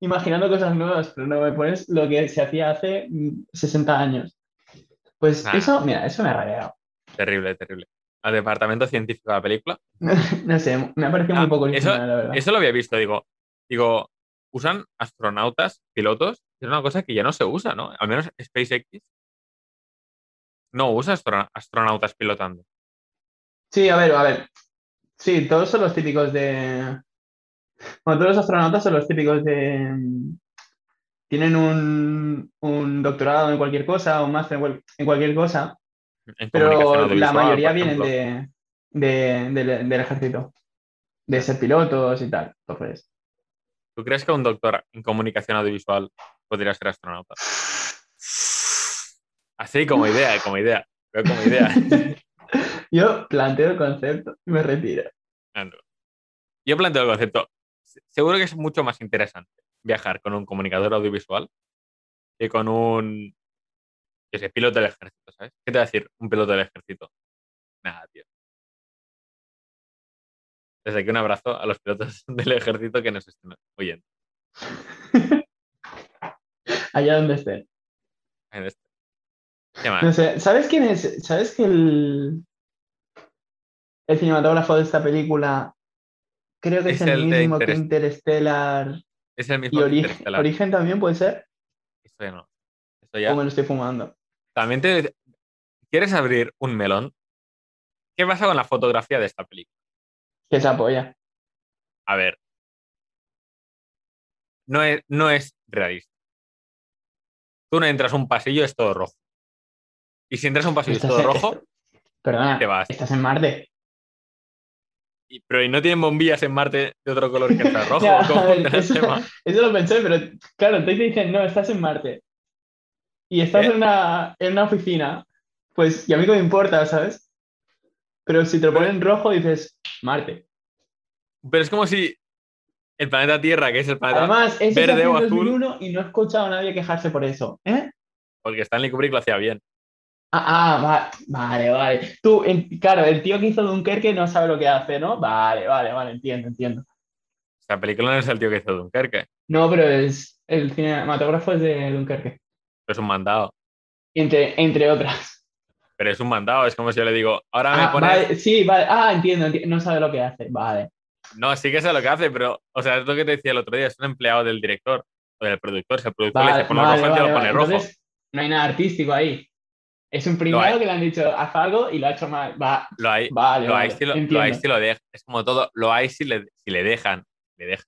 imaginando cosas nuevas, pero no me pones lo que se hacía hace mm, 60 años. Pues Nah. eso, mira, eso me ha rayado. Terrible, terrible. Al departamento científico de la película. *laughs* No sé, me ha parecido Ah, muy poco eso- original, la verdad. Eso lo había visto, digo, digo, usan astronautas, pilotos, es una cosa que ya no se usa, ¿no? Al menos SpaceX no usa astro- astronautas pilotando. Sí, a ver, a ver. Sí, todos son los típicos de. Bueno, todos los astronautas son los típicos de. Tienen un, un doctorado en cualquier cosa, un máster en, cual- en cualquier cosa, En pero la mayoría vienen de, de- del- del ejército, de ser pilotos y tal. Entonces, ¿Tú crees que un doctor en comunicación audiovisual podría ser astronauta? Así como idea, como idea. Veo como idea. *laughs* yo planteo el concepto y me retiro. No. Yo planteo el concepto. Se- Seguro que es mucho más interesante viajar con un comunicador audiovisual que con un que sé, piloto del ejército, ¿sabes? ¿Qué te va a decir un piloto del ejército? Nada, tío. Desde aquí un abrazo a los pilotos *laughs* del ejército que nos estén oyendo. *laughs* Allá donde esté. en esto. ¿Qué más? No sé, ¿sabes quién es? ¿Sabes que el, el cinematógrafo de esta película creo que es, Es el, mismo que Interstellar Es el y mismo que Origen, también puede ser? Esto ya no. Esto ya. ¿O me lo estoy fumando? También te. ¿Quieres abrir un melón? ¿Qué pasa con la fotografía de esta película? Que se apoya. A ver. No es, no es realista. Tú no entras a un pasillo, es todo rojo. Y si entras a un pasillo es todo en- rojo, Perdona, te vas. estás en Marte. y- pero ¿y no tienen bombillas en Marte de otro color que el *laughs* rojo? Ya, ¿Cómo a ver, funciona el eso- lo pensé, pero claro, entonces te dicen, no, estás en Marte. Y estás ¿Eh? en, una, en una oficina. Pues, y a mí que me importa, ¿sabes? Pero si te lo ponen rojo, dices, Marte. Pero es como si el planeta Tierra, que es el planeta. Además, es verde o azul. 2001 y no he escuchado a nadie quejarse por eso. ¿Eh? Porque Stanley Kubrick lo hacía bien. Ah, ah, va- vale, vale. Tú, el- claro, el tío que hizo Dunkerque no sabe lo que hace, ¿no? Vale, vale, vale, entiendo, entiendo. Esta película no es el tío que hizo Dunkerque, No, pero es, el cinematógrafo es de Dunkerque, es un mandado. entre, entre otras. Pero es un mandado, es como si yo le digo, ahora me Ah, pones. vale, sí, vale. Ah, entiendo, enti- no sabe lo que hace. Vale. No, sí que sé lo que hace, pero, o sea, es lo que te decía el otro día, es un empleado del director o del productor. Si el productor le Vale, dice ponlo vale, rojo, el tío vale, lo pone vale. rojo. Entonces, no hay nada artístico ahí. Es un primero que le han dicho, haz algo y lo ha hecho mal. Va, Lo hay, vale, lo hay si lo, lo entiendo. hay si lo dejan. Es como todo, lo hay si le, si le dejan. Le dejan.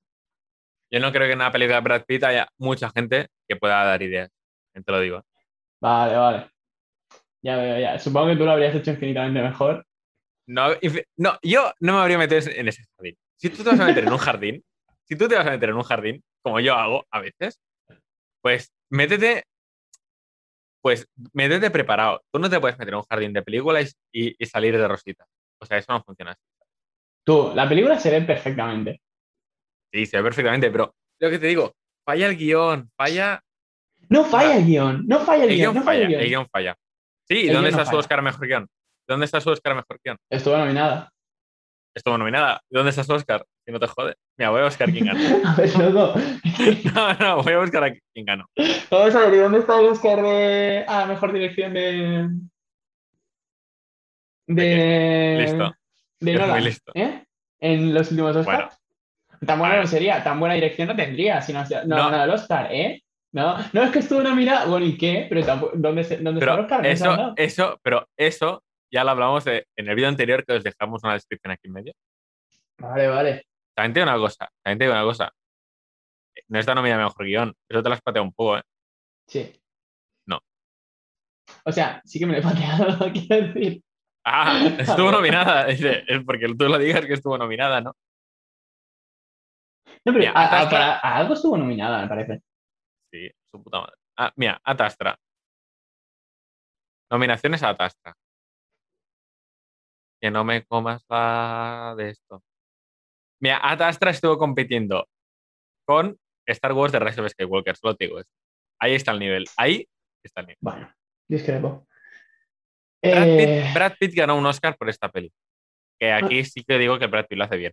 Yo no creo que en una película de Brad Pitt haya mucha gente que pueda dar ideas. Te lo digo. Vale, vale. Ya veo, ya. Supongo que tú lo habrías hecho infinitamente mejor. No, no, yo no me habría metido en ese jardín. Si tú te vas a meter en un jardín, *laughs* si tú te vas a meter en un jardín, como yo hago a veces, pues métete, pues métete preparado. Tú no te puedes meter en un jardín de películas y, y salir de rosita. O sea, eso no funciona así. Tú, la película se ve perfectamente. Sí, se ve perfectamente, pero lo que te digo, falla el guion, falla. No falla el guion, no falla el, El guion, guion no falla falla, el guion. el guion falla. Sí, ¿y El dónde guion no está su. Oscar mejor guion? ¿Dónde está su Oscar mejor guion? Estuvo nominada. Estuvo nominada. ¿Y dónde está su Oscar? Si no te jode. Mira, voy a buscar quién ganó. *laughs* A ver, loco. *laughs* No, no, voy a buscar a quién ganó. Vamos a ver, ¿y dónde está el Oscar de. Ah, mejor dirección de. De. Listo. De Yo Nolan. listo. ¿Eh? En los últimos Oscars. Bueno. Tan buena no sería, tan buena dirección no tendría si no, no, No. ganado el Oscar, ¿eh? No, no es que estuvo nominada, bueno, ¿y qué? Pero tampoco, ¿dónde, se- dónde está Pero ha eso, eso, pero eso ya lo hablamos de- en el vídeo anterior que os dejamos una descripción aquí en medio. Vale, vale. También te digo una cosa, también te digo una cosa. No está nominada mejor guion. Eso te lo has pateado un poco, ¿eh? Sí. No. O sea, sí que me lo he pateado, *laughs* quiero decir. Ah, estuvo *laughs* nominada. Es porque tú lo digas que estuvo nominada, ¿no? No, pero Mira, a, a- Atastra- para- a algo estuvo nominada, me parece. Su puta madre. Ah, mira, Atastra. Nominaciones a Atastra. Que no me comas la de esto. Mira, Atastra estuvo compitiendo con Star Wars de Rise of Skywalker, solo te digo esto. Ahí está el nivel. Ahí está el nivel. Bueno, discrepo. Brad Pitt, Eh, Brad Pitt ganó un Oscar por esta peli. Que aquí sí que digo que Brad Pitt lo hace bien.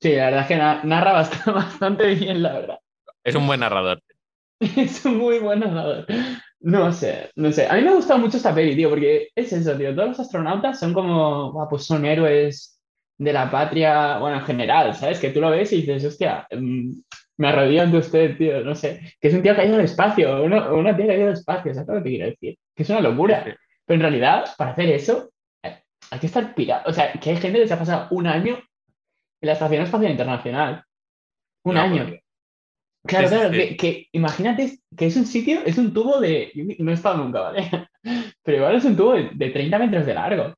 sí, la verdad es que na- narra bast- *laughs* bastante bien, la verdad. Es un buen narrador. *laughs* Es un muy buen narrador. No sé, no sé. A mí me ha gustado mucho esta peli, tío, porque es eso, tío. Todos los astronautas son como, pues son héroes de la patria, bueno, en general, ¿sabes? Que tú lo ves y dices, hostia, mm, me arrodillo ante usted, tío, no sé. Que es un tío que ha ido al espacio, una, una tía que ha ido al espacio, ¿sabes lo que te quiero decir? Que es una locura. Sí. Pero en realidad, para hacer eso, eh, hay que estar pirado. O sea, que hay gente que se ha pasado un año en la Estación Espacial Internacional. Un No, año. porque- Claro, claro. Que, que imagínate que es un sitio, es un tubo de. *laughs* No he estado nunca, ¿vale? *laughs* Pero igual es un tubo de, de 30 metros de largo.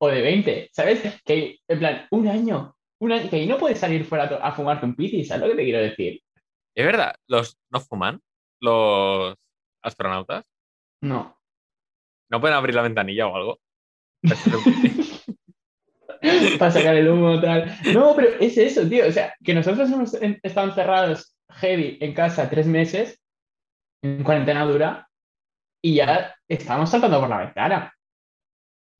O de 20, ¿sabes? Que, en plan, un año. Un año que ahí no puedes salir fuera a, a fumarte un piti, ¿sabes lo que te quiero decir? Es verdad, los no fuman, los astronautas. No. No pueden abrir la ventanilla o algo. *laughs* *laughs* Para sacar el humo, tal. No, pero es eso, tío. O sea, que nosotros hemos estado encerrados heavy en casa tres meses, en cuarentena dura, y ya estamos saltando por la ventana.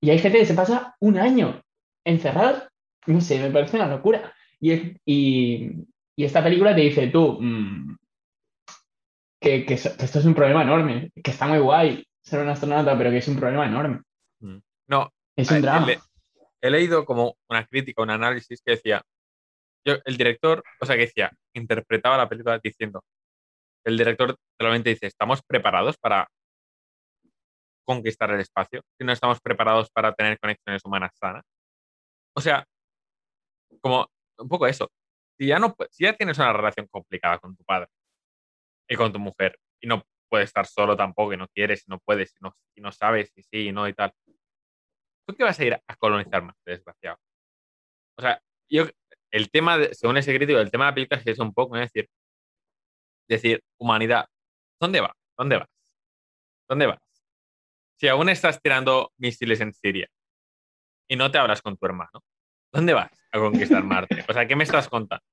Y hay gente que se pasa un año encerrados. No sé, me parece una locura. Y, y, y esta película te dice, tú, mm, que, que eso- que esto es un problema enorme, que está muy guay ser un astronauta, pero que es un problema enorme. No, Es un drama. He leído como una crítica, un análisis que decía, yo, el director, o sea, que decía, interpretaba la película diciendo, el director realmente dice, ¿estamos preparados para conquistar el espacio? Si no estamos preparados para tener conexiones humanas sanas. O sea, como un poco eso. Si ya, no, si ya tienes una relación complicada con tu padre y con tu mujer y no puedes estar solo tampoco y no quieres y no puedes no, y no sabes y sí y no y tal, ¿tú qué vas a ir a colonizar más, desgraciado? O sea, yo, el tema, según ese crítico, el tema de la es un poco, es decir, decir, humanidad, ¿dónde vas? ¿Dónde vas? ¿Dónde vas? Si aún estás tirando misiles en Siria y no te hablas con tu hermano, ¿dónde vas a conquistar Marte? O sea, ¿qué me estás contando?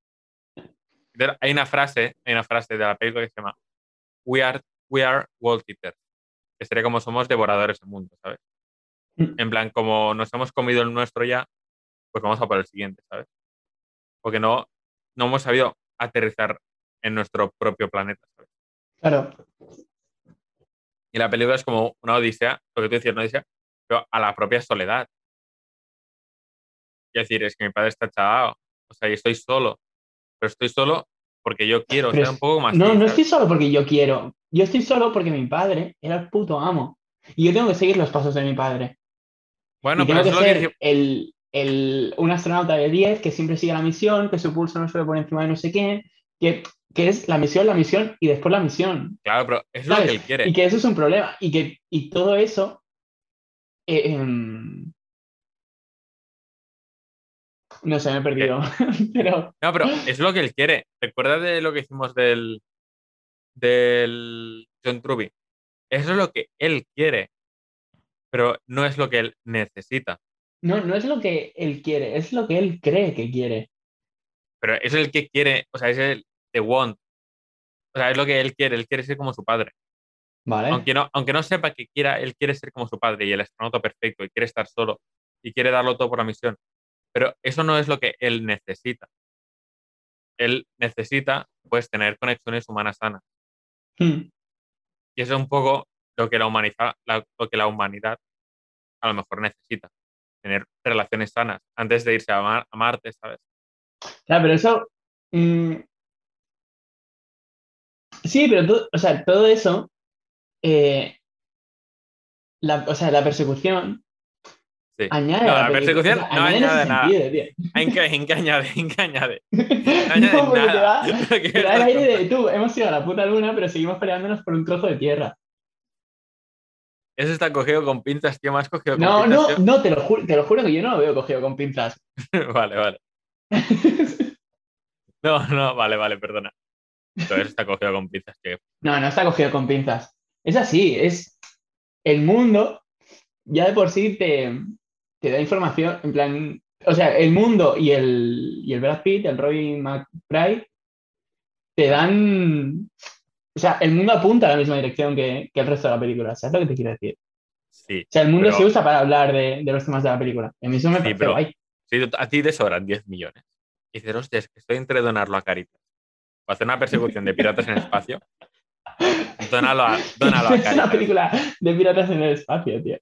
Hay una frase, hay una frase de la película que se llama We are, we are world eaters, que sería como somos devoradores del mundo, ¿sabes? En plan, como nos hemos comido el nuestro ya, pues vamos a por el siguiente, ¿sabes? Porque no, no hemos sabido aterrizar en nuestro propio planeta, ¿sabes? Claro. Y la película es como una odisea, lo que tú decías, una odisea, pero a la propia soledad. Y decir, es que mi padre está echado, o sea, y estoy solo, pero estoy solo porque yo quiero, o sea, es- un poco más. No, no estoy solo porque yo quiero. Yo estoy solo porque mi padre era el puto amo. Y yo tengo que seguir los pasos de mi padre. Bueno, y pero tengo que ser el, el- un astronauta de 10 que siempre sigue la misión, que su pulso no sube por encima de no sé qué, que, que es la misión, la misión y después la misión. Claro, pero es lo que él quiere. Y que eso es un problema. Y que y todo eso. eh, em, no sé, me he perdido. *laughs* Pero. No, pero es lo que él quiere. Recuerda de lo que hicimos del, del John Truby. Eso es lo que él quiere, pero no es lo que él necesita. No, no es lo que él quiere, es lo que él cree que quiere. Pero es el que quiere, o sea, es el the want. O sea, es lo que él quiere. Él quiere ser como su padre. ¿Vale? Aunque no, aunque no sepa que quiera, él quiere ser como su padre y el astronauta perfecto y quiere estar solo y quiere darlo todo por la misión. Pero eso no es lo que él necesita. Él necesita, pues, tener conexiones humanas sanas. Hmm. Y eso es un poco lo que la, lo que la humanidad a lo mejor necesita. Tener relaciones sanas antes de irse a, Mar- a Marte, ¿sabes? Claro, pero eso. mm, sí, pero todo, o sea, todo eso. eh, la, o sea, la persecución Sí. añade. No, la persecución o sea, no añade añade nada. sentido. *laughs* ¿En qué, en qué añade? ¿En qué añade? *laughs* no, añade te nada. da, *laughs* ¿Qué te da el aire de tú. Hemos ido a la puta luna, pero seguimos peleándonos por un trozo de tierra. Eso está cogido con pinzas, tío. Más cogido con No, pinzas, no, no, te lo, juro, te lo juro que yo no lo veo cogido con pinzas. *laughs* Vale, vale. *laughs* No, no, vale, vale, perdona. Pero eso está cogido con pinzas, tío. No, no está cogido con pinzas. Es así, es el mundo ya de por sí te, te da información, en plan, o sea, el mundo y el, y el Brad Pitt, el Robin McBride, te dan O sea, el mundo apunta a la misma dirección que, que el resto de la película. ¿Sabes lo que te quiero decir? Sí. O sea, el mundo Pero- se usa para hablar de, de los temas de la película. A mí eso me Sí, parece pero- guay. Si a ti te sobran 10 millones y dices, hostia, es que estoy entre donarlo a Caritas o hacer una persecución de piratas en el espacio, dónalo a, dónalo a *laughs* es una Caritas. película de piratas en el espacio, tío.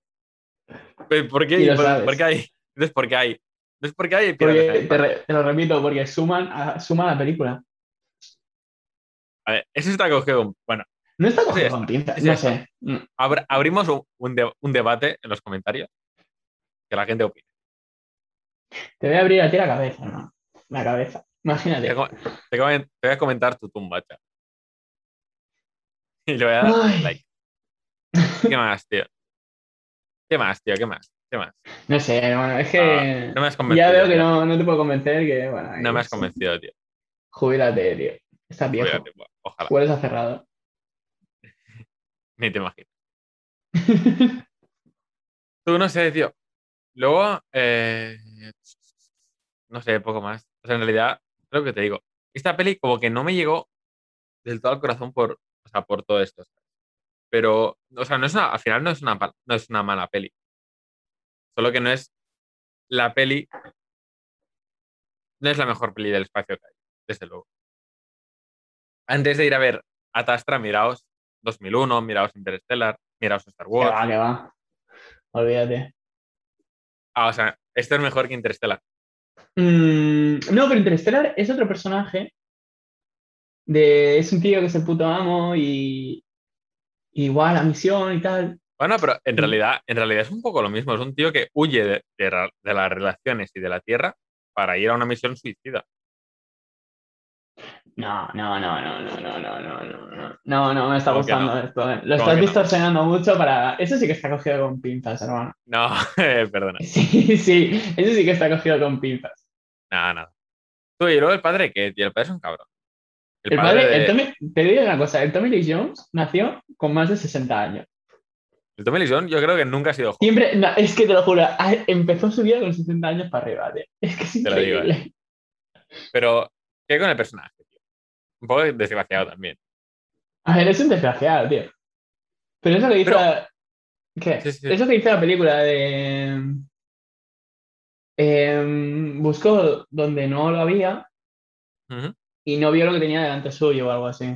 ¿Por qué? ¿Por, qué hay? Entonces, ¿por qué hay? Entonces, ¿por qué hay piratas en el Porque, te, espacio? re- te lo repito, porque suman a, suma a la película. A ver, eso está cogido. con- Bueno, No está Sí, cogido está. con pinzas, Sí, no sé. Mm. abrimos un, un de- un debate en los comentarios que la gente opine. Te voy a abrir a ti la cabeza, hermano. La cabeza. Te Imagínate. te voy a- te voy a comentar tu tumba, chaval. Y le voy a dar Ay. like. ¿Qué más, tío? ¿Qué más, tío? ¿Qué más? ¿Qué más? No sé, hermano. Es que Ah, no me has convencido. ya veo que no, no te puedo convencer. Que, bueno, No me has convencido, tío. Jubílate, tío. Estás viejo. Ojalá. Hueles a cerrado. *laughs* Ni te imaginas. *laughs* Tú no sé, tío. Luego, eh, no sé, poco más. O sea, en realidad, lo que te digo. Esta peli como que no me llegó del todo al corazón por, o sea, por todo esto. Pero, o sea, no es una, al final no es una, no es una mala peli. Solo que no es la peli, no es la mejor peli del espacio que hay, desde luego. Antes de ir a ver Atastra, miraos 2001, miraos Interstellar, miraos Star Que Wars. va, que va. Olvídate. Ah, o sea, esto es mejor que Interstellar. Mm, no, pero Interstellar es otro personaje. De, es un tío que es el puto amo y. Igual la misión y tal. Bueno, pero en Mm. realidad, en realidad es un poco lo mismo. Es un tío que huye de, de ra- de las relaciones y de la Tierra para ir a una misión suicida. No, no, no, no, no, no, no, no, no, no. No, no me está ¿Cómo que gustando no? esto. eh. Lo ¿Cómo estás no? distorsionando mucho para. Eso sí que está cogido con pinzas, hermano. No, *laughs* eh, perdona. Sí, sí, eso sí que está cogido con pinzas. Nada, nada. Tú, y luego el padre, que el padre es un cabrón. El padre, de- el Tommy- te digo una cosa, el Tommy Lee Jones nació con más de 60 años. el Tommy Lee Jones yo creo que nunca ha sido joven. Siempre, no, es que te lo juro, empezó su vida con 60 años para arriba, tío. Es que es Te lo digo, increíble. Pero, ¿qué con el personaje? Un poco desgraciado también. A ver, es un desgraciado, tío. Pero eso que dice Pero- la... ¿Qué? Sí, sí. Eso que dice la película de... em, buscó donde no lo había y no vio lo que tenía delante suyo o algo así.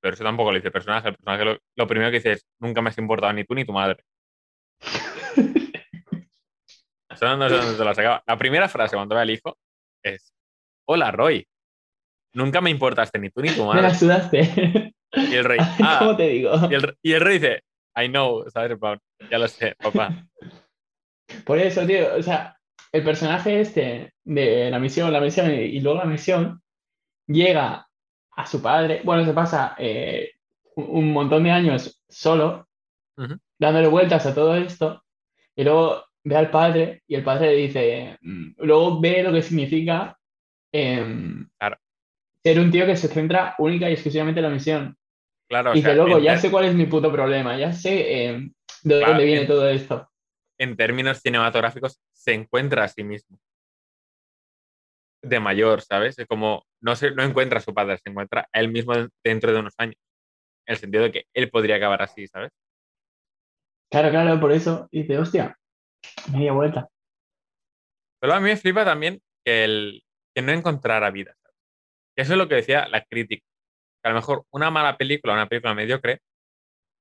Pero eso tampoco lo dice el personaje. El personaje lo, lo primero que dice es, nunca me has importado ni tú ni tu madre. *laughs* Eso no sé dónde se la sacaba. La primera frase cuando ve al hijo es, hola Roy, nunca me importaste ni tú ni tu Me la madre. sudaste. Y el rey, *laughs* ah, ¿Cómo te digo? y el, y el rey dice, I know, ¿sabes? Ya lo sé, papá. *laughs* Por eso, tío, o sea, el personaje este de la misión, la misión y, luego la misión llega a su padre, bueno, se pasa eh, un, montón de años solo, dándole vueltas a todo esto, y luego ve al padre y el padre le dice, mm, luego ve lo que significa em, Claro. Ser un tío que se centra única y exclusivamente en la misión. Claro, y sea, loco, en, ya sé cuál es mi puto problema, ya sé em, de Claro, dónde viene en- todo esto. en términos cinematográficos se encuentra a sí mismo. De mayor, ¿sabes? Es como no, se, no encuentra a su padre, se encuentra a él mismo dentro de unos años. En el sentido de que él podría acabar así, ¿sabes? Claro, claro, por eso. Dice, hostia, media vuelta. Pero a mí me flipa también que, el, que no encontrara vida. Eso es lo que decía la crítica. Que a lo mejor una mala película, una película mediocre,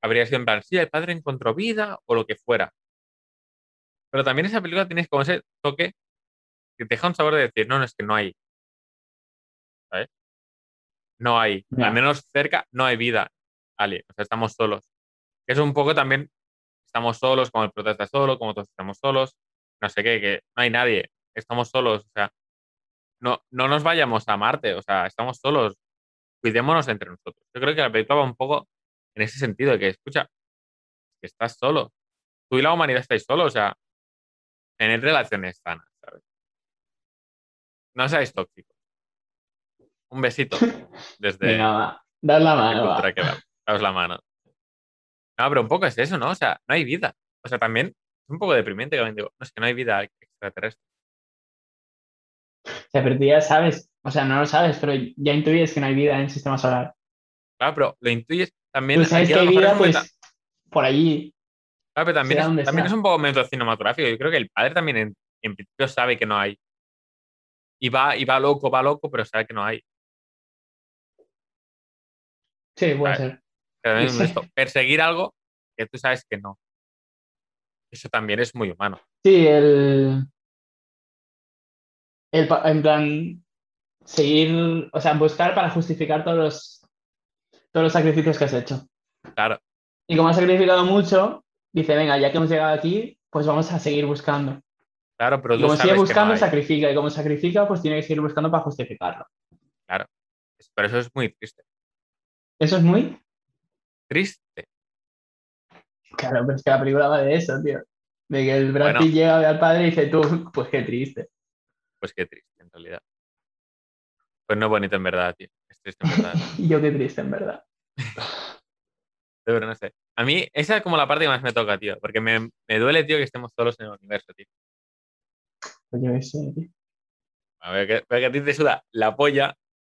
habría sido en plan, sí, el padre encontró vida o lo que fuera. Pero también esa película tiene como ese toque que te deja un sabor de decir, no, no, es que no hay. ¿Sabes? No hay. Al menos cerca no hay vida, Ali. O sea, estamos solos. Que es un poco también, estamos solos, como el prota está solo, como todos estamos solos, no sé qué, que no hay nadie, estamos solos, o sea, no, no nos vayamos a Marte, o sea, estamos solos, cuidémonos entre nosotros. Yo creo que la película va un poco en ese sentido, de que, escucha, que estás solo, tú y la humanidad estáis solos, o sea, tener relaciones sanas, ¿sabes? No seáis tóxicos. Un besito *laughs* desde Venga, va. Dar la mano, va. que. Daos la mano. No, pero un poco es eso, ¿no? O sea, no hay vida. O sea, también es un poco deprimente que digo, no es que no hay vida extraterrestre. Sea, pero tú ya sabes, o sea, no lo sabes, pero ya intuyes que no hay vida en el sistema solar. Claro, pero lo intuyes también. Tú sabes que hay vida, pues, por allí. claro, pero también, es, también un poco método cinematográfico. Yo creo que el padre también en, en principio sabe que no hay. Y va, y va loco, va loco, pero sabe que no hay. Sí, puede ser. Pero *laughs* Sí. esto, perseguir algo que tú sabes que no. Eso también es muy humano. Sí, el. El en plan. Seguir. O sea, buscar para justificar todos los. Todos los sacrificios que has hecho. Claro, Y como has sacrificado mucho, dice, venga, ya que hemos llegado aquí, pues vamos a seguir buscando. claro, pero Y como sigue buscando, no sacrifica. Y como sacrifica, pues tiene que seguir buscando para justificarlo. Pero eso es muy triste. Eso es muy. Triste. Claro, pero es que la película va de eso, tío. De que el Brad Bueno. Llega a ver al padre y dice, tú, pues qué triste. Pues qué triste, en realidad. Pues no es bonito en verdad, tío. Es triste en verdad. Y *laughs* yo qué triste, en verdad. Pero no sé. A mí, esa es como la parte que más me toca, tío. Porque me, me duele, tío, que estemos solos en el universo, tío. Pues yo sé, tío. A ver, que, que a ti te suda la polla,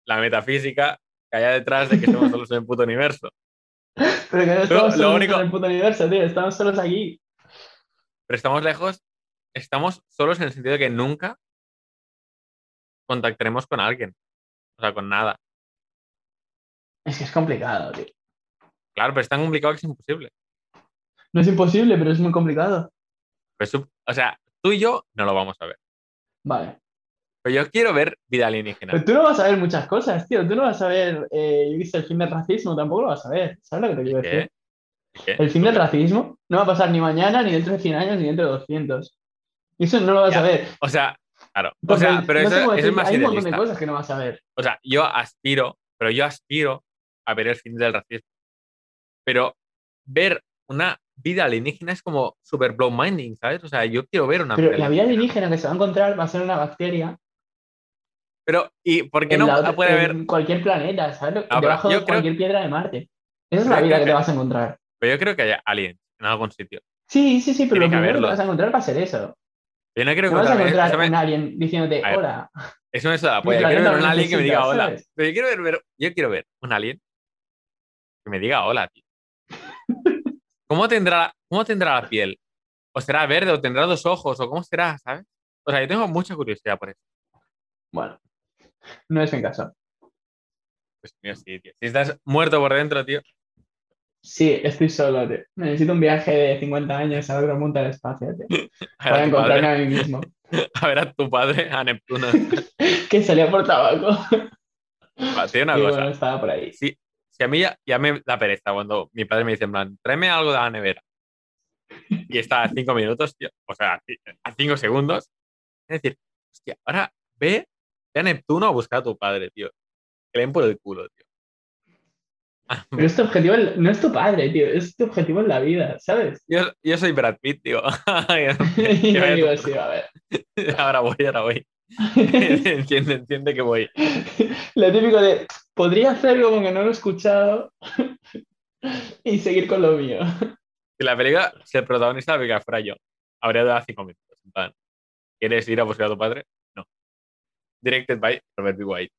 la metafísica, que haya detrás de que estemos solos en el puto universo. Pero que no estamos lo solos único- en el puto universo, tío. Estamos solos aquí. Pero estamos lejos, estamos solos en el sentido de que nunca contactaremos con alguien. O sea, con nada. Es que es complicado, tío. Claro, pero es tan complicado que es imposible. No es imposible, pero es muy complicado. Pues, o sea, tú y yo no lo vamos a ver. Vale. Pero yo quiero ver vida alienígena. Pero tú no vas a ver muchas cosas, tío. Tú no vas a ver, eh, yo el fin del racismo, tampoco lo vas a ver. ¿Sabes lo que te quiero decir? ¿Qué? El fin del racismo no va a pasar ni mañana, ni dentro de 100 años, ni dentro de 200. Y eso no lo vas Ya. a ver. O sea, claro. O sea, pero no eso, eso es decirte, más Hay un montón de cosas que no vas a ver. O sea, yo aspiro, pero yo aspiro a ver el fin del racismo. Pero ver una vida alienígena es como super blow minding, ¿sabes? O sea, yo quiero ver una Pero la vida alienígena que se va a encontrar va a ser una bacteria Pero, ¿y por qué no la otra- puede haber? en cualquier planeta, ¿sabes? pero Debajo yo de creo- cualquier piedra de Marte. Esa es la vida creo que te que- vas a encontrar. Pero yo creo que haya aliens en algún sitio. Sí, sí, sí, pero Tiene lo que primero que vas a encontrar va a ser eso. Yo no quiero No vas a encontrar un alien diciéndote, ver. hola. Eso me suda la Mi polla. Quiero ver un alien que me diga hola. ¿sabes? Pero yo quiero ver, ver- yo quiero ver un alien que me diga hola, tío. *laughs* ¿Cómo tendrá, ¿Cómo tendrá la piel? ¿O será verde? ¿O tendrá dos ojos? ¿O cómo será? ¿Sabes? O sea, yo tengo mucha curiosidad por eso. Bueno, no es mi caso. Pues mío, sí, tío. Si estás muerto por dentro, tío. Sí, estoy solo, tío. Necesito un viaje de 50 años a otra punta del espacio, tío. *laughs* A Para a encontrarme padre, a mí mismo. *laughs* a ver a tu padre, a Neptuno. *laughs* que salía por tabaco. Una y cosa. bueno, estaba por ahí. Si, si a mí ya, ya me da pereza cuando mi padre me dice, en plan, tráeme algo de la nevera. Y está a cinco minutos, tío. O sea, a cinco segundos. Es decir, hostia, ahora ve, ve a Neptuno a buscar a tu padre, tío. Que le den por el culo, tío. Pero este objetivo no es tu padre, tío. Es tu objetivo en la vida, ¿sabes? Yo, yo soy Brad Pitt, tío. *laughs* *laughs* yo digo, sí, a ver. *laughs* ahora voy, ahora voy. entiende, entiende que voy. Lo típico de, podría hacer como que no lo he escuchado y seguir con lo mío. Si la película, si el protagonista de la película fuera yo, habría dado cinco minutos. En plan, ¿quieres ir a buscar a tu padre? No. Directed by Robert B. White.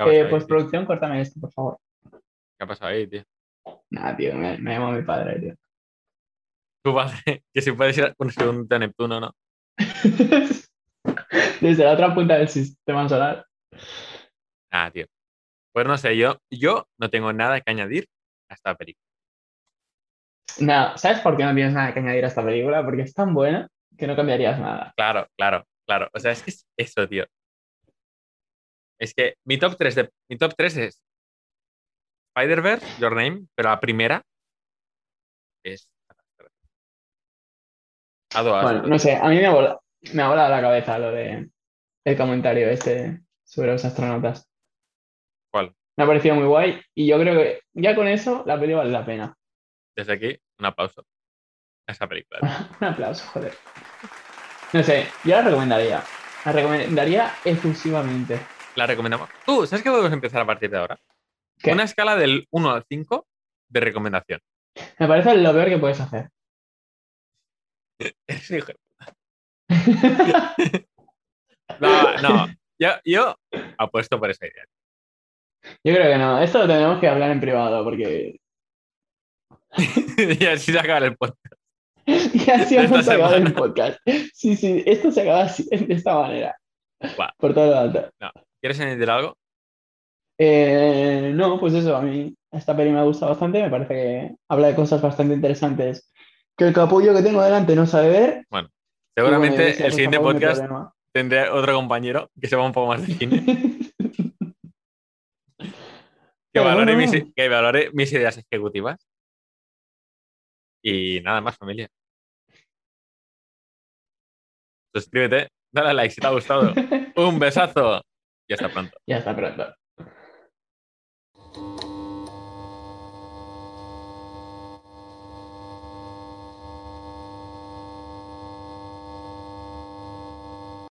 ¿Qué ha pasado Eh, ahí, pues tío? producción, córtame esto, por favor. ¿Qué ha pasado ahí, tío? Nada, tío, me, me llama mi padre, tío. *laughs* Tu padre, que si puedes ir a un segundo a Neptuno, ¿no? *laughs* Desde la otra punta del sistema solar. Ah, tío. Pues no sé, yo, yo no tengo nada que añadir a esta película. Nada, ¿sabes por qué no tienes nada que añadir a esta película? Porque es tan buena que no cambiarías nada. Claro, claro, claro. O sea, es que es eso, tío. Es que mi top 3 de, mi top 3 es Spider-Verse, Your Name, pero la primera es. Bueno, no sé, a mí me ha volado, me ha volado la cabeza lo de el comentario este sobre los astronautas. ¿Cuál? Me ha parecido muy guay y yo creo que ya con eso la película vale la pena. Desde aquí, un aplauso a esa película. *laughs* Un aplauso, joder. No sé, yo la recomendaría. La recomendaría efusivamente. La recomendamos. Tú, ¿sabes qué podemos empezar a partir de ahora? ¿Qué? Una escala del 1 al 5 de recomendación. Me parece lo peor que puedes hacer. *laughs* *laughs* No, no. Yo, yo apuesto por esa idea. Yo creo que no. Esto lo tenemos que hablar en privado porque. *laughs* y así se acaba el podcast. y así De vamos esta a acabar el podcast. Sí, sí, esto se acaba así, de esta manera. Por todo lo alto. ¿Quieres añadir algo? Eh, no, pues eso, a mí esta peli me gusta bastante, me parece que habla de cosas bastante interesantes que el capullo que tengo delante no sabe ver. Seguramente bueno, ese, el siguiente podcast tendré otro compañero que sepa un poco más de cine, *laughs* que valore, bueno, mis, que valore mis ideas ejecutivas. Y nada más, familia. Suscríbete, dale a like si te ha gustado. *laughs* Un besazo y hasta pronto. Ya está pronto.